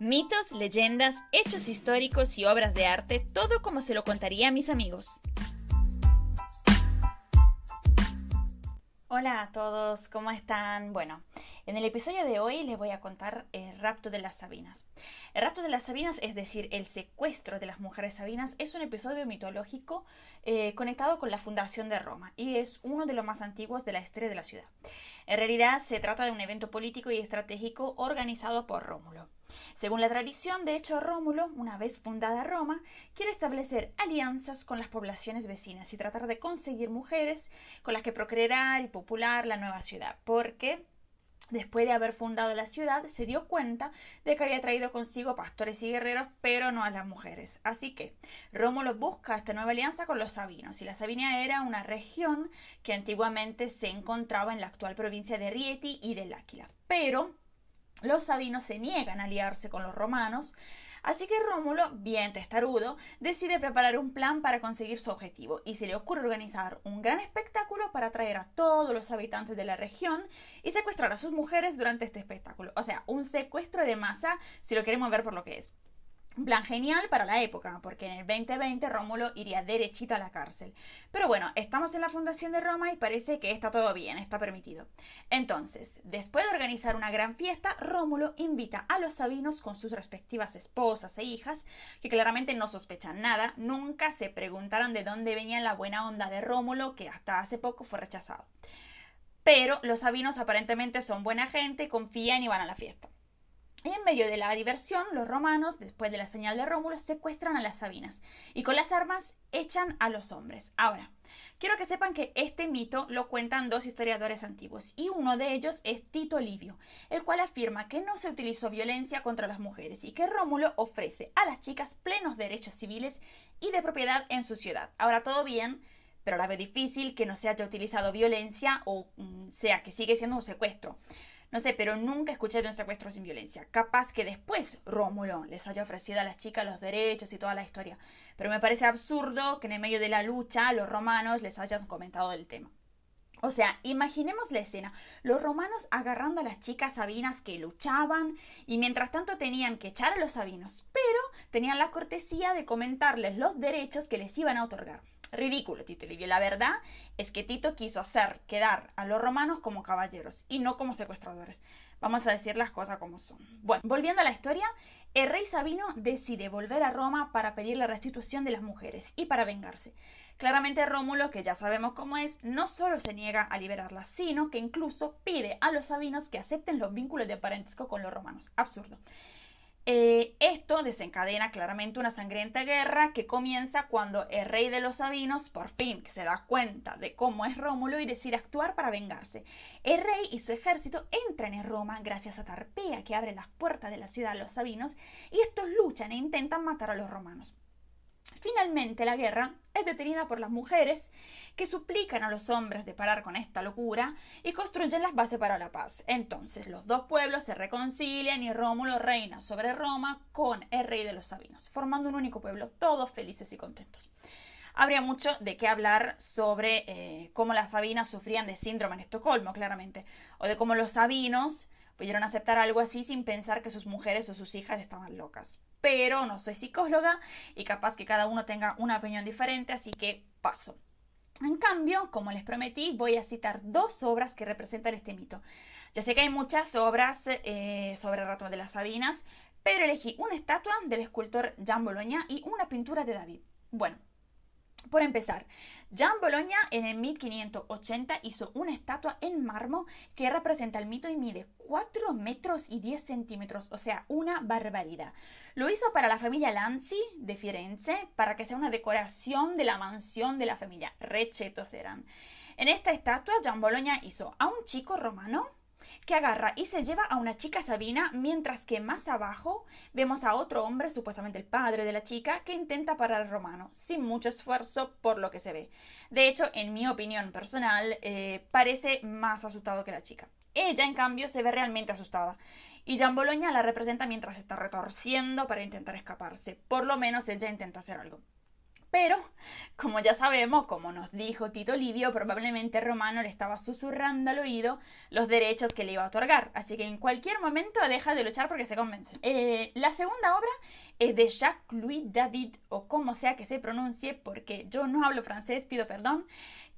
Mitos, leyendas, hechos históricos y obras de arte, todo como se lo contaría a mis amigos. Hola a todos, ¿cómo están? Bueno, en el episodio de hoy les voy a contar el rapto de las Sabinas. El rapto de las Sabinas, es decir, el secuestro de las mujeres Sabinas, es un episodio mitológico eh, conectado con la fundación de Roma y es uno de los más antiguos de la historia de la ciudad. En realidad se trata de un evento político y estratégico organizado por Rómulo. Según la tradición, de hecho, Rómulo, una vez fundada Roma, quiere establecer alianzas con las poblaciones vecinas y tratar de conseguir mujeres con las que procrear y popular la nueva ciudad, porque Después de haber fundado la ciudad, se dio cuenta de que había traído consigo pastores y guerreros, pero no a las mujeres. Así que Rómulo busca esta nueva alianza con los sabinos, y la Sabinia era una región que antiguamente se encontraba en la actual provincia de Rieti y del Áquila. Pero los sabinos se niegan a aliarse con los romanos, así que Rómulo, bien testarudo, decide preparar un plan para conseguir su objetivo y se le ocurre organizar un gran espectáculo para atraer a todos los habitantes de la región y secuestrar a sus mujeres durante este espectáculo. O sea, un secuestro de masa si lo queremos ver por lo que es. Plan genial para la época, porque en el 2020 Rómulo iría derechito a la cárcel. Pero bueno, estamos en la fundación de Roma y parece que está todo bien, está permitido. Entonces, después de organizar una gran fiesta, Rómulo invita a los sabinos con sus respectivas esposas e hijas, que claramente no sospechan nada, nunca se preguntaron de dónde venía la buena onda de Rómulo, que hasta hace poco fue rechazado. Pero los sabinos aparentemente son buena gente, confían y van a la fiesta. Y en medio de la diversión, los romanos, después de la señal de Rómulo, secuestran a las Sabinas y con las armas echan a los hombres. Ahora, quiero que sepan que este mito lo cuentan dos historiadores antiguos y uno de ellos es Tito Livio, el cual afirma que no se utilizó violencia contra las mujeres y que Rómulo ofrece a las chicas plenos derechos civiles y de propiedad en su ciudad. Ahora todo bien, pero la vez difícil que no se haya utilizado violencia o mm, sea que sigue siendo un secuestro. No sé, pero nunca escuché de un secuestro sin violencia. Capaz que después Rómulo les haya ofrecido a las chicas los derechos y toda la historia. Pero me parece absurdo que en el medio de la lucha los romanos les hayan comentado del tema. O sea, imaginemos la escena, los romanos agarrando a las chicas sabinas que luchaban y mientras tanto tenían que echar a los sabinos, pero tenían la cortesía de comentarles los derechos que les iban a otorgar. Ridículo, Tito Livio. La verdad es que Tito quiso hacer quedar a los romanos como caballeros y no como secuestradores. Vamos a decir las cosas como son. Bueno, volviendo a la historia, el rey Sabino decide volver a Roma para pedir la restitución de las mujeres y para vengarse. Claramente Rómulo, que ya sabemos cómo es, no solo se niega a liberarlas, sino que incluso pide a los sabinos que acepten los vínculos de parentesco con los romanos. Absurdo. Eh, esto desencadena claramente una sangrienta guerra que comienza cuando el rey de los Sabinos por fin se da cuenta de cómo es Rómulo y decide actuar para vengarse. El rey y su ejército entran en Roma gracias a Tarpea que abre las puertas de la ciudad a los Sabinos y estos luchan e intentan matar a los romanos. Finalmente la guerra es detenida por las mujeres que suplican a los hombres de parar con esta locura y construyen las bases para la paz. Entonces los dos pueblos se reconcilian y Rómulo reina sobre Roma con el rey de los Sabinos, formando un único pueblo, todos felices y contentos. Habría mucho de qué hablar sobre eh, cómo las Sabinas sufrían de síndrome en Estocolmo, claramente, o de cómo los Sabinos pudieron aceptar algo así sin pensar que sus mujeres o sus hijas estaban locas. Pero no soy psicóloga y capaz que cada uno tenga una opinión diferente, así que paso. En cambio, como les prometí, voy a citar dos obras que representan este mito. Ya sé que hay muchas obras eh, sobre el ratón de las Sabinas, pero elegí una estatua del escultor Jean Bologna y una pintura de David. Bueno, por empezar, Jean Bologna en el 1580 hizo una estatua en mármol que representa el mito y mide 4 metros y 10 centímetros, o sea, una barbaridad. Lo hizo para la familia Lanzi de Firenze, para que sea una decoración de la mansión de la familia. Rechetos eran. En esta estatua, Jean Bologna hizo a un chico romano que agarra y se lleva a una chica Sabina, mientras que más abajo vemos a otro hombre, supuestamente el padre de la chica, que intenta parar al romano, sin mucho esfuerzo por lo que se ve. De hecho, en mi opinión personal, eh, parece más asustado que la chica. Ella, en cambio, se ve realmente asustada. Y Jean Bologna la representa mientras está retorciendo para intentar escaparse. Por lo menos ella intenta hacer algo. Pero, como ya sabemos, como nos dijo Tito Livio, probablemente Romano le estaba susurrando al oído los derechos que le iba a otorgar. Así que en cualquier momento deja de luchar porque se convence. Eh, la segunda obra es de Jacques-Louis David, o como sea que se pronuncie, porque yo no hablo francés, pido perdón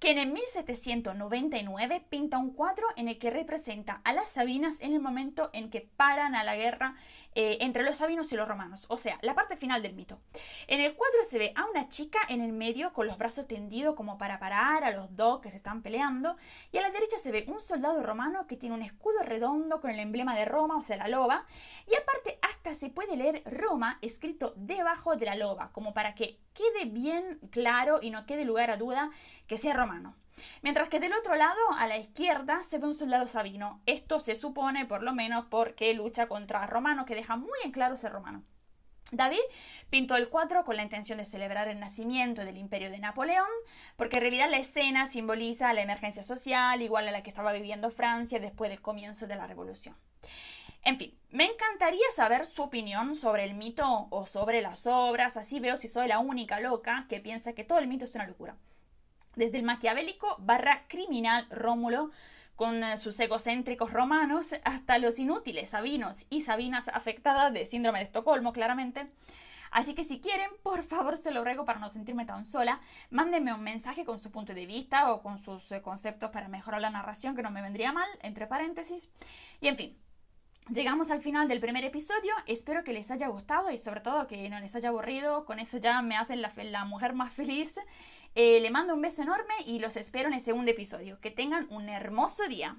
que en 1799 pinta un cuadro en el que representa a las Sabinas en el momento en que paran a la guerra eh, entre los sabinos y los romanos, o sea, la parte final del mito. En el cuadro se ve a una chica en el medio con los brazos tendidos como para parar a los dos que se están peleando, y a la derecha se ve un soldado romano que tiene un escudo redondo con el emblema de Roma, o sea, la loba, y aparte hasta se puede leer Roma escrito debajo de la loba, como para que quede bien claro y no quede lugar a duda que sea romano. Mientras que del otro lado, a la izquierda, se ve un soldado sabino. Esto se supone, por lo menos, porque lucha contra romanos, que deja muy en claro ser romano. David pintó el cuadro con la intención de celebrar el nacimiento del imperio de Napoleón, porque en realidad la escena simboliza la emergencia social, igual a la que estaba viviendo Francia después del comienzo de la revolución. En fin, me encantaría saber su opinión sobre el mito o sobre las obras, así veo si soy la única loca que piensa que todo el mito es una locura desde el maquiavélico barra criminal Rómulo, con eh, sus egocéntricos romanos, hasta los inútiles sabinos y sabinas afectadas de síndrome de Estocolmo, claramente. Así que si quieren, por favor se lo ruego para no sentirme tan sola, mándenme un mensaje con su punto de vista o con sus eh, conceptos para mejorar la narración, que no me vendría mal, entre paréntesis. Y en fin, Llegamos al final del primer episodio, espero que les haya gustado y sobre todo que no les haya aburrido, con eso ya me hacen la, mujer más feliz eh, le mando un beso enorme y los espero en el segundo episodio. Que tengan un hermoso día.